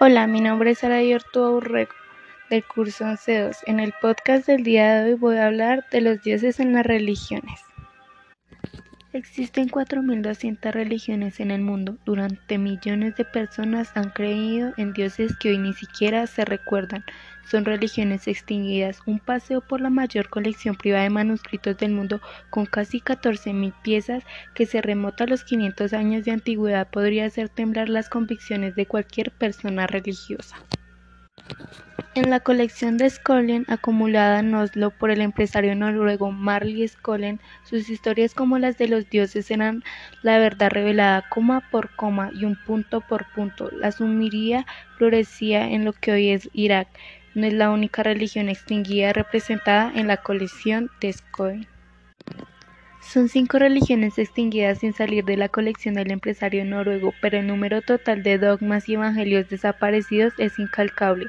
Hola, mi nombre es Sara Yortúa Urrego, del curso 11.2. En el podcast del día de hoy voy a hablar de los dioses en las religiones. Existen 4.200 religiones en el mundo. Durante millones de personas han creído en dioses que hoy ni siquiera se recuerdan. Son religiones extinguidas. Un paseo por la mayor colección privada de manuscritos del mundo, con casi 14.000 piezas que se remota a los 500 años de antigüedad, podría hacer temblar las convicciones de cualquier persona religiosa. En la colección de Skollen, acumulada en Oslo por el empresario noruego Marley Skollen, sus historias como las de los dioses eran la verdad revelada coma por coma y un punto por punto. La sumiria florecía en lo que hoy es Irak. No es la única religión extinguida representada en la colección de Skollen. Son cinco religiones extinguidas sin salir de la colección del empresario noruego, pero el número total de dogmas y evangelios desaparecidos es incalcable.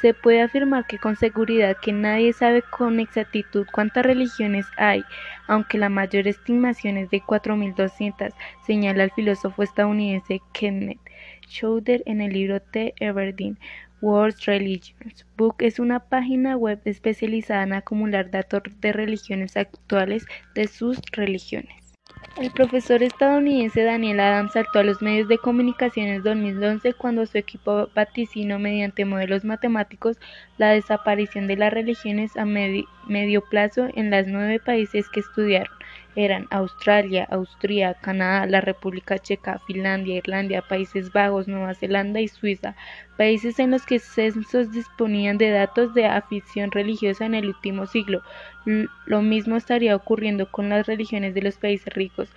Se puede afirmar que con seguridad que nadie sabe con exactitud cuántas religiones hay, aunque la mayor estimación es de 4.200, señala el filósofo estadounidense Kenneth Schauder en el libro The Everdeen World Religions Book es una página web especializada en acumular datos de religiones actuales de sus religiones. El profesor estadounidense Daniel Adams saltó a los medios de comunicación en 2011 cuando su equipo vaticinó mediante modelos matemáticos la desaparición de las religiones a medio plazo en los nueve países que estudiaron eran Australia, Austria, Canadá, la República Checa, Finlandia, Irlanda, Países Bajos, Nueva Zelanda y Suiza, países en los que censos disponían de datos de afición religiosa en el último siglo. Lo mismo estaría ocurriendo con las religiones de los países ricos,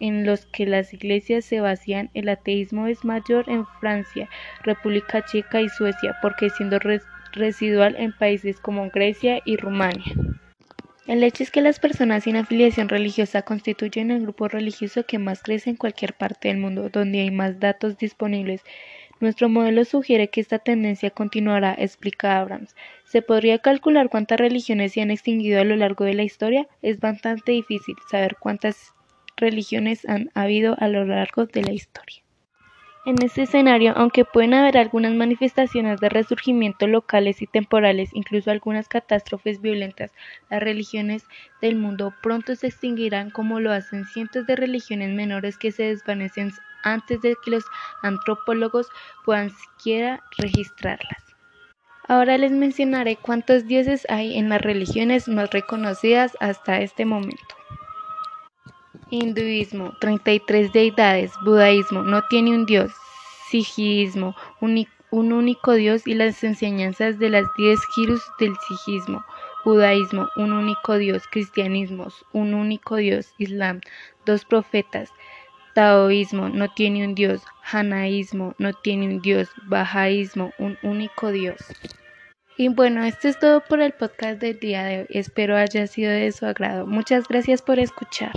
en los que las iglesias se vacían, el ateísmo es mayor en Francia, República Checa y Suecia, porque siendo residual en países como Grecia y Rumania. El hecho es que las personas sin afiliación religiosa constituyen el grupo religioso que más crece en cualquier parte del mundo, donde hay más datos disponibles. Nuestro modelo sugiere que esta tendencia continuará, explica Abrams. ¿Se podría calcular cuántas religiones se han extinguido a lo largo de la historia? Es bastante difícil saber cuántas religiones han habido a lo largo de la historia. En este escenario, aunque pueden haber algunas manifestaciones de resurgimiento locales y temporales, incluso algunas catástrofes violentas, las religiones del mundo pronto se extinguirán como lo hacen cientos de religiones menores que se desvanecen antes de que los antropólogos puedan siquiera registrarlas. Ahora les mencionaré cuántos dioses hay en las religiones más reconocidas hasta este momento. Hinduismo, 33 deidades. Budaísmo, no tiene un dios. Sijismo, un, único dios y las enseñanzas de las 10 girus del sijismo. Judaísmo, un único dios. Cristianismo, un único dios. Islam, dos profetas. Taoísmo, no tiene un dios. Hanaísmo, no tiene un dios. Bajaísmo, un único dios. Y bueno, esto es todo por el podcast del día de hoy. Espero haya sido de su agrado. Muchas gracias por escuchar.